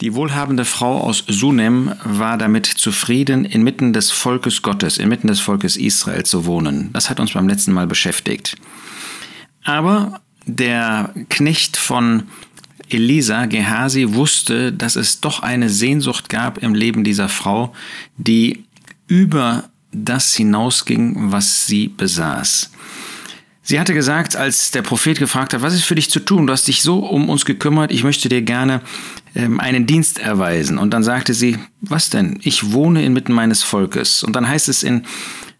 Die wohlhabende Frau aus Sunem war damit zufrieden, inmitten des Volkes Gottes, inmitten des Volkes Israel zu wohnen. Das hat uns beim letzten Mal beschäftigt. Aber der Knecht von Elisa, Gehasi, wusste, dass es doch eine Sehnsucht gab im Leben dieser Frau, die über das hinausging, was sie besaß. Sie hatte gesagt, als der Prophet gefragt hat, was ist für dich zu tun? Du hast dich so um uns gekümmert, ich möchte dir gerne ähm, einen Dienst erweisen. Und dann sagte sie, was denn? Ich wohne inmitten meines Volkes. Und dann heißt es in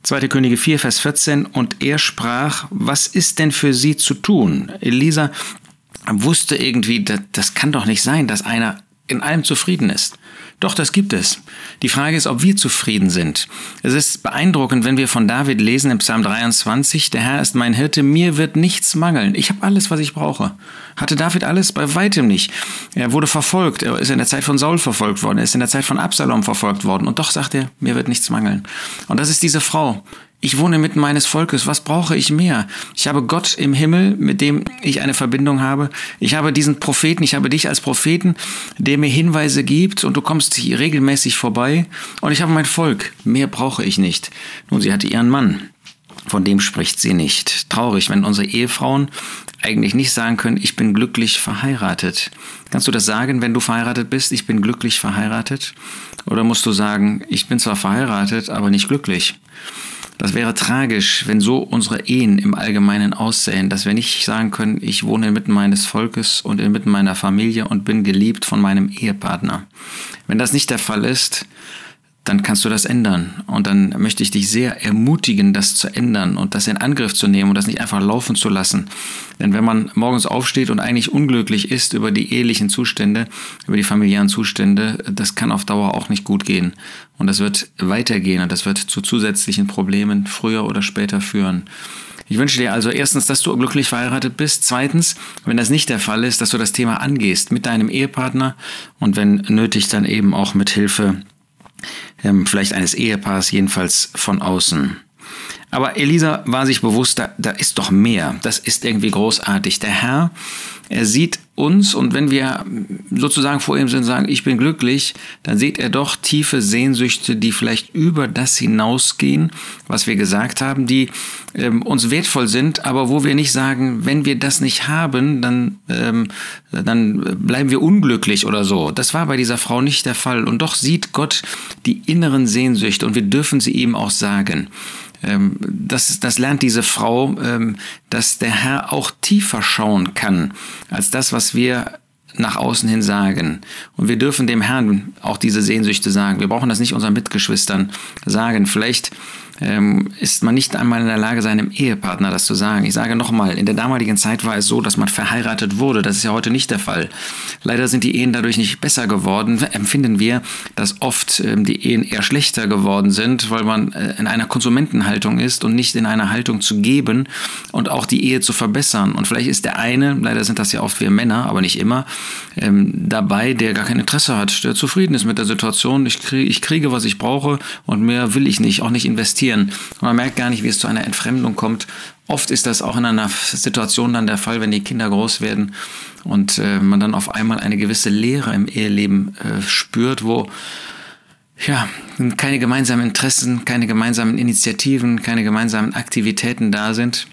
2. Könige 4, Vers 14, und er sprach, was ist denn für sie zu tun? Elisa wusste irgendwie, das, das kann doch nicht sein, dass einer in allem zufrieden ist. Doch, das gibt es. Die Frage ist, ob wir zufrieden sind. Es ist beeindruckend, wenn wir von David lesen im Psalm 23, der Herr ist mein Hirte, mir wird nichts mangeln. Ich habe alles, was ich brauche. Hatte David alles? Bei weitem nicht. Er wurde verfolgt, er ist in der Zeit von Saul verfolgt worden, er ist in der Zeit von Absalom verfolgt worden. Und doch sagt er, mir wird nichts mangeln. Und das ist diese Frau, ich wohne mitten meines Volkes. Was brauche ich mehr? Ich habe Gott im Himmel, mit dem ich eine Verbindung habe. Ich habe diesen Propheten, ich habe dich als Propheten, der mir Hinweise gibt und du kommst hier regelmäßig vorbei. Und ich habe mein Volk. Mehr brauche ich nicht. Nun, sie hatte ihren Mann. Von dem spricht sie nicht. Traurig, wenn unsere Ehefrauen eigentlich nicht sagen können, ich bin glücklich verheiratet. Kannst du das sagen, wenn du verheiratet bist, ich bin glücklich verheiratet? Oder musst du sagen, ich bin zwar verheiratet, aber nicht glücklich? Das wäre tragisch, wenn so unsere Ehen im Allgemeinen aussehen, dass wir nicht sagen können, ich wohne inmitten meines Volkes und inmitten meiner Familie und bin geliebt von meinem Ehepartner. Wenn das nicht der Fall ist, dann kannst du das ändern. Und dann möchte ich dich sehr ermutigen, das zu ändern und das in Angriff zu nehmen und das nicht einfach laufen zu lassen. Denn wenn man morgens aufsteht und eigentlich unglücklich ist über die ehelichen Zustände, über die familiären Zustände, das kann auf Dauer auch nicht gut gehen. Und das wird weitergehen und das wird zu zusätzlichen Problemen früher oder später führen. Ich wünsche dir also erstens, dass du glücklich verheiratet bist. Zweitens, wenn das nicht der Fall ist, dass du das Thema angehst mit deinem Ehepartner und wenn nötig dann eben auch mit Hilfe vielleicht eines Ehepaars, jedenfalls von außen. Aber Elisa war sich bewusst, da, da ist doch mehr. Das ist irgendwie großartig. Der Herr, er sieht uns und wenn wir sozusagen vor ihm sind und sagen, ich bin glücklich, dann sieht er doch tiefe Sehnsüchte, die vielleicht über das hinausgehen, was wir gesagt haben, die ähm, uns wertvoll sind, aber wo wir nicht sagen, wenn wir das nicht haben, dann, ähm, dann bleiben wir unglücklich oder so. Das war bei dieser Frau nicht der Fall. Und doch sieht Gott die inneren Sehnsüchte und wir dürfen sie ihm auch sagen. Ähm, das, das lernt diese Frau, ähm, dass der Herr auch tiefer schauen kann als das, was wir nach außen hin sagen. Und wir dürfen dem Herrn auch diese Sehnsüchte sagen. Wir brauchen das nicht unseren Mitgeschwistern sagen. Vielleicht ähm, ist man nicht einmal in der Lage, seinem Ehepartner das zu sagen. Ich sage nochmal, in der damaligen Zeit war es so, dass man verheiratet wurde. Das ist ja heute nicht der Fall. Leider sind die Ehen dadurch nicht besser geworden. Empfinden wir, dass oft ähm, die Ehen eher schlechter geworden sind, weil man äh, in einer Konsumentenhaltung ist und nicht in einer Haltung zu geben und auch die Ehe zu verbessern. Und vielleicht ist der eine, leider sind das ja oft wir Männer, aber nicht immer, ähm, dabei, der gar kein Interesse hat, der zufrieden ist mit der Situation. Ich kriege, ich kriege, was ich brauche und mehr will ich nicht, auch nicht investieren. Man merkt gar nicht, wie es zu einer Entfremdung kommt. Oft ist das auch in einer Situation dann der Fall, wenn die Kinder groß werden und äh, man dann auf einmal eine gewisse Leere im Eheleben äh, spürt, wo ja, keine gemeinsamen Interessen, keine gemeinsamen Initiativen, keine gemeinsamen Aktivitäten da sind.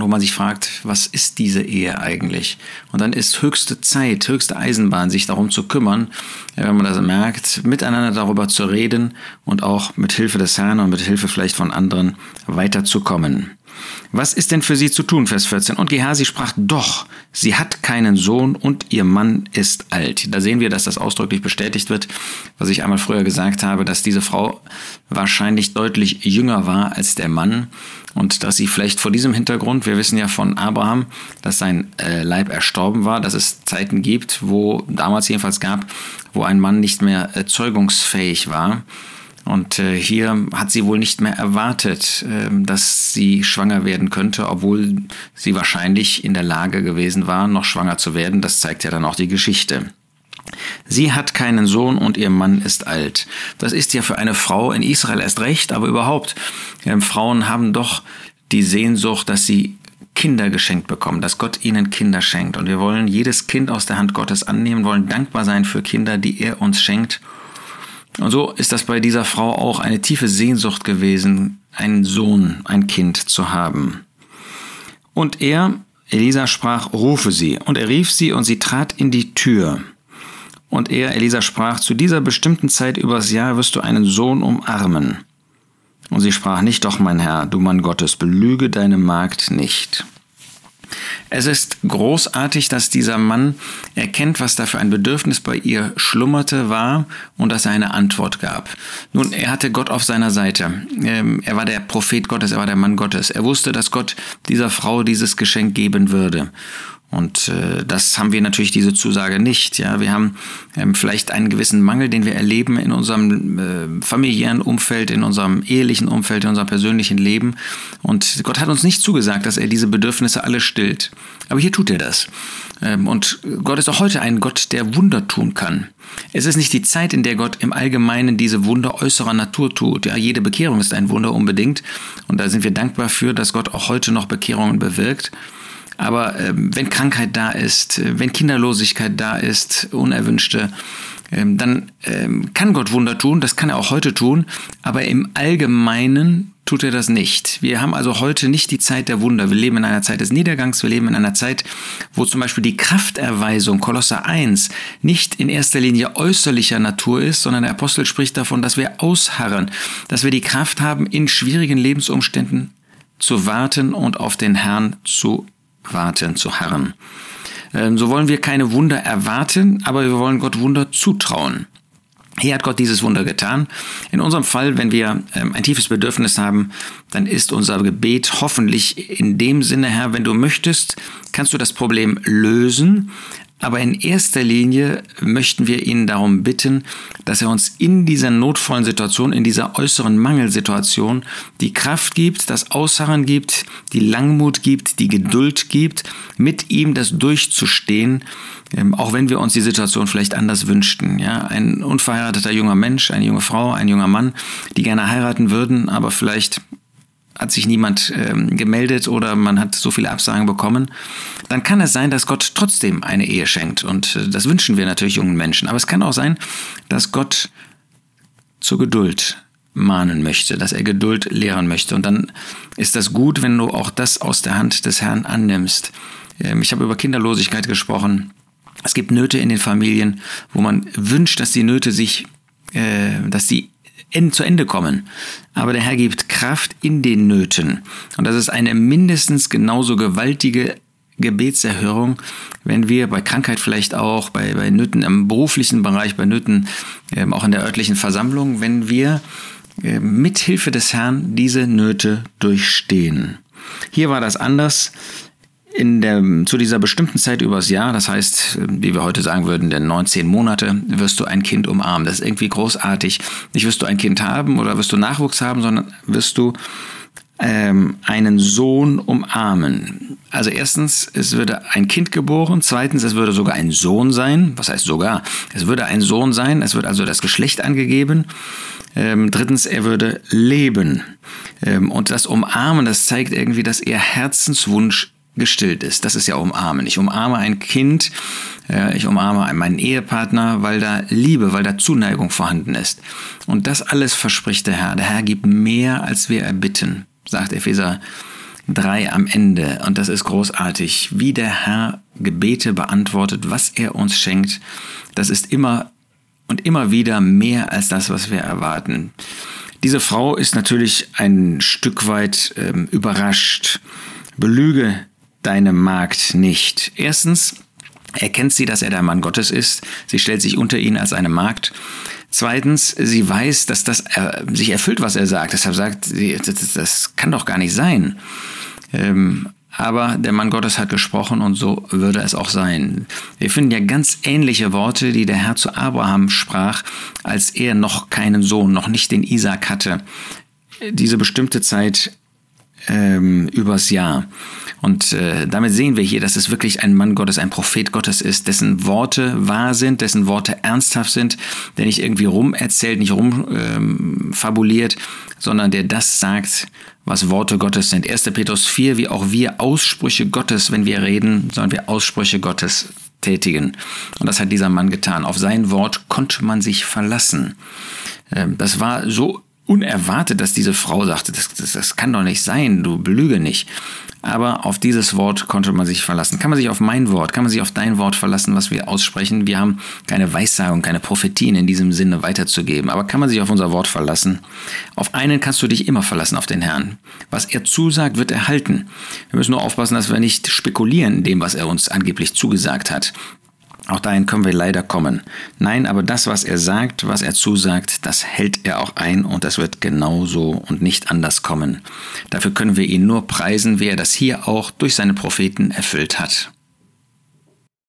Wo man sich fragt, was ist diese Ehe eigentlich? Und dann ist höchste Zeit, höchste Eisenbahn, sich darum zu kümmern, wenn man das merkt, miteinander darüber zu reden und auch mit Hilfe des Herrn und mit Hilfe vielleicht von anderen weiterzukommen. Was ist denn für sie zu tun? Vers 14. Und Gehasi sprach, doch, sie hat keinen Sohn und ihr Mann ist alt. Da sehen wir, dass das ausdrücklich bestätigt wird, was ich einmal früher gesagt habe, dass diese Frau wahrscheinlich deutlich jünger war als der Mann und dass sie vielleicht vor diesem Hintergrund, wir wissen ja von Abraham, dass sein äh, Leib erstorben war, dass es Zeiten gibt, wo damals jedenfalls gab, wo ein Mann nicht mehr äh, zeugungsfähig war. Und äh, hier hat sie wohl nicht mehr erwartet, äh, dass sie schwanger werden könnte, obwohl sie wahrscheinlich in der Lage gewesen war, noch schwanger zu werden. Das zeigt ja dann auch die Geschichte. Sie hat keinen Sohn und ihr Mann ist alt. Das ist ja für eine Frau in Israel erst recht, aber überhaupt, äh, Frauen haben doch die Sehnsucht, dass sie Kinder geschenkt bekommen, dass Gott ihnen Kinder schenkt. Und wir wollen jedes Kind aus der Hand Gottes annehmen, wollen dankbar sein für Kinder, die er uns schenkt. Und so ist das bei dieser Frau auch eine tiefe Sehnsucht gewesen, einen Sohn, ein Kind zu haben. Und er, Elisa, sprach, rufe sie. Und er rief sie und sie trat in die Tür. Und er, Elisa, sprach, zu dieser bestimmten Zeit übers Jahr wirst du einen Sohn umarmen. Und sie sprach nicht, doch mein Herr, du Mann Gottes, belüge deine Magd nicht. Es ist großartig, dass dieser Mann erkennt, was da für ein Bedürfnis bei ihr schlummerte war und dass er eine Antwort gab. Nun, er hatte Gott auf seiner Seite. Ähm, er war der Prophet Gottes, er war der Mann Gottes. Er wusste, dass Gott dieser Frau dieses Geschenk geben würde. Und äh, das haben wir natürlich diese Zusage nicht. Ja, wir haben ähm, vielleicht einen gewissen Mangel, den wir erleben in unserem äh, familiären Umfeld, in unserem ehelichen Umfeld, in unserem persönlichen Leben. Und Gott hat uns nicht zugesagt, dass er diese Bedürfnisse alle stillt. Aber hier tut er das. Ähm, und Gott ist auch heute ein Gott, der Wunder tun kann. Es ist nicht die Zeit, in der Gott im Allgemeinen diese Wunder äußerer Natur tut. Ja, jede Bekehrung ist ein Wunder unbedingt. Und da sind wir dankbar für, dass Gott auch heute noch Bekehrungen bewirkt. Aber ähm, wenn Krankheit da ist, äh, wenn Kinderlosigkeit da ist, unerwünschte, ähm, dann ähm, kann Gott Wunder tun, das kann er auch heute tun, aber im Allgemeinen tut er das nicht. Wir haben also heute nicht die Zeit der Wunder. Wir leben in einer Zeit des Niedergangs, wir leben in einer Zeit, wo zum Beispiel die Krafterweisung, Kolosser 1, nicht in erster Linie äußerlicher Natur ist, sondern der Apostel spricht davon, dass wir ausharren, dass wir die Kraft haben, in schwierigen Lebensumständen zu warten und auf den Herrn zu warten, zu harren. Ähm, so wollen wir keine Wunder erwarten, aber wir wollen Gott Wunder zutrauen. Hier hat Gott dieses Wunder getan. In unserem Fall, wenn wir ähm, ein tiefes Bedürfnis haben, dann ist unser Gebet hoffentlich in dem Sinne, Herr, wenn du möchtest, kannst du das Problem lösen, aber in erster Linie möchten wir ihn darum bitten, dass er uns in dieser notvollen Situation, in dieser äußeren Mangelsituation die Kraft gibt, das Ausharren gibt, die Langmut gibt, die Geduld gibt, mit ihm das durchzustehen, ähm, auch wenn wir uns die Situation vielleicht anders wünschten. Ja, ein unverheirateter junger Mensch, eine junge Frau, ein junger Mann, die gerne heiraten würden, aber vielleicht hat sich niemand ähm, gemeldet oder man hat so viele Absagen bekommen, dann kann es sein, dass Gott trotzdem eine Ehe schenkt. Und äh, das wünschen wir natürlich jungen Menschen. Aber es kann auch sein, dass Gott zur Geduld mahnen möchte, dass er Geduld lehren möchte. Und dann ist das gut, wenn du auch das aus der Hand des Herrn annimmst. Ähm, ich habe über Kinderlosigkeit gesprochen. Es gibt Nöte in den Familien, wo man wünscht, dass die Nöte sich, äh, dass die zu Ende kommen. Aber der Herr gibt Kraft in den Nöten. Und das ist eine mindestens genauso gewaltige Gebetserhörung, wenn wir bei Krankheit vielleicht auch, bei, bei Nöten im beruflichen Bereich, bei Nöten ähm, auch in der örtlichen Versammlung, wenn wir äh, mit Hilfe des Herrn diese Nöte durchstehen. Hier war das anders in der, zu dieser bestimmten Zeit übers Jahr, das heißt, wie wir heute sagen würden, der 19 Monate, wirst du ein Kind umarmen. Das ist irgendwie großartig. Nicht wirst du ein Kind haben oder wirst du Nachwuchs haben, sondern wirst du ähm, einen Sohn umarmen. Also erstens, es würde ein Kind geboren. Zweitens, es würde sogar ein Sohn sein. Was heißt sogar? Es würde ein Sohn sein. Es wird also das Geschlecht angegeben. Ähm, drittens, er würde leben. Ähm, und das Umarmen, das zeigt irgendwie, dass er Herzenswunsch gestillt ist. Das ist ja umarmen. Ich umarme ein Kind, ich umarme meinen Ehepartner, weil da Liebe, weil da Zuneigung vorhanden ist. Und das alles verspricht der Herr. Der Herr gibt mehr, als wir erbitten, sagt Epheser 3 am Ende. Und das ist großartig, wie der Herr Gebete beantwortet, was er uns schenkt. Das ist immer und immer wieder mehr als das, was wir erwarten. Diese Frau ist natürlich ein Stück weit ähm, überrascht. Belüge deine Magd nicht. Erstens erkennt sie, dass er der Mann Gottes ist. Sie stellt sich unter ihn als eine Magd. Zweitens, sie weiß, dass das äh, sich erfüllt, was er sagt. Deshalb sagt sie, das, das kann doch gar nicht sein. Ähm, aber der Mann Gottes hat gesprochen und so würde es auch sein. Wir finden ja ganz ähnliche Worte, die der Herr zu Abraham sprach, als er noch keinen Sohn, noch nicht den Isaac hatte. Diese bestimmte Zeit ähm, übers Jahr. Und äh, damit sehen wir hier, dass es wirklich ein Mann Gottes, ein Prophet Gottes ist, dessen Worte wahr sind, dessen Worte ernsthaft sind, der nicht irgendwie rumerzählt, nicht rumfabuliert, ähm, sondern der das sagt, was Worte Gottes sind. 1. Petrus 4, wie auch wir Aussprüche Gottes, wenn wir reden, sollen wir Aussprüche Gottes tätigen. Und das hat dieser Mann getan. Auf sein Wort konnte man sich verlassen. Ähm, das war so unerwartet, dass diese Frau sagte, das, das, das kann doch nicht sein, du belüge nicht. Aber auf dieses Wort konnte man sich verlassen. Kann man sich auf mein Wort, kann man sich auf dein Wort verlassen, was wir aussprechen. Wir haben keine Weissagung, keine Prophetien in diesem Sinne weiterzugeben. Aber kann man sich auf unser Wort verlassen? Auf einen kannst du dich immer verlassen, auf den Herrn. Was er zusagt, wird er halten. Wir müssen nur aufpassen, dass wir nicht spekulieren in dem, was er uns angeblich zugesagt hat. Auch dahin können wir leider kommen. Nein, aber das, was er sagt, was er zusagt, das hält er auch ein und das wird genauso und nicht anders kommen. Dafür können wir ihn nur preisen, wie er das hier auch durch seine Propheten erfüllt hat.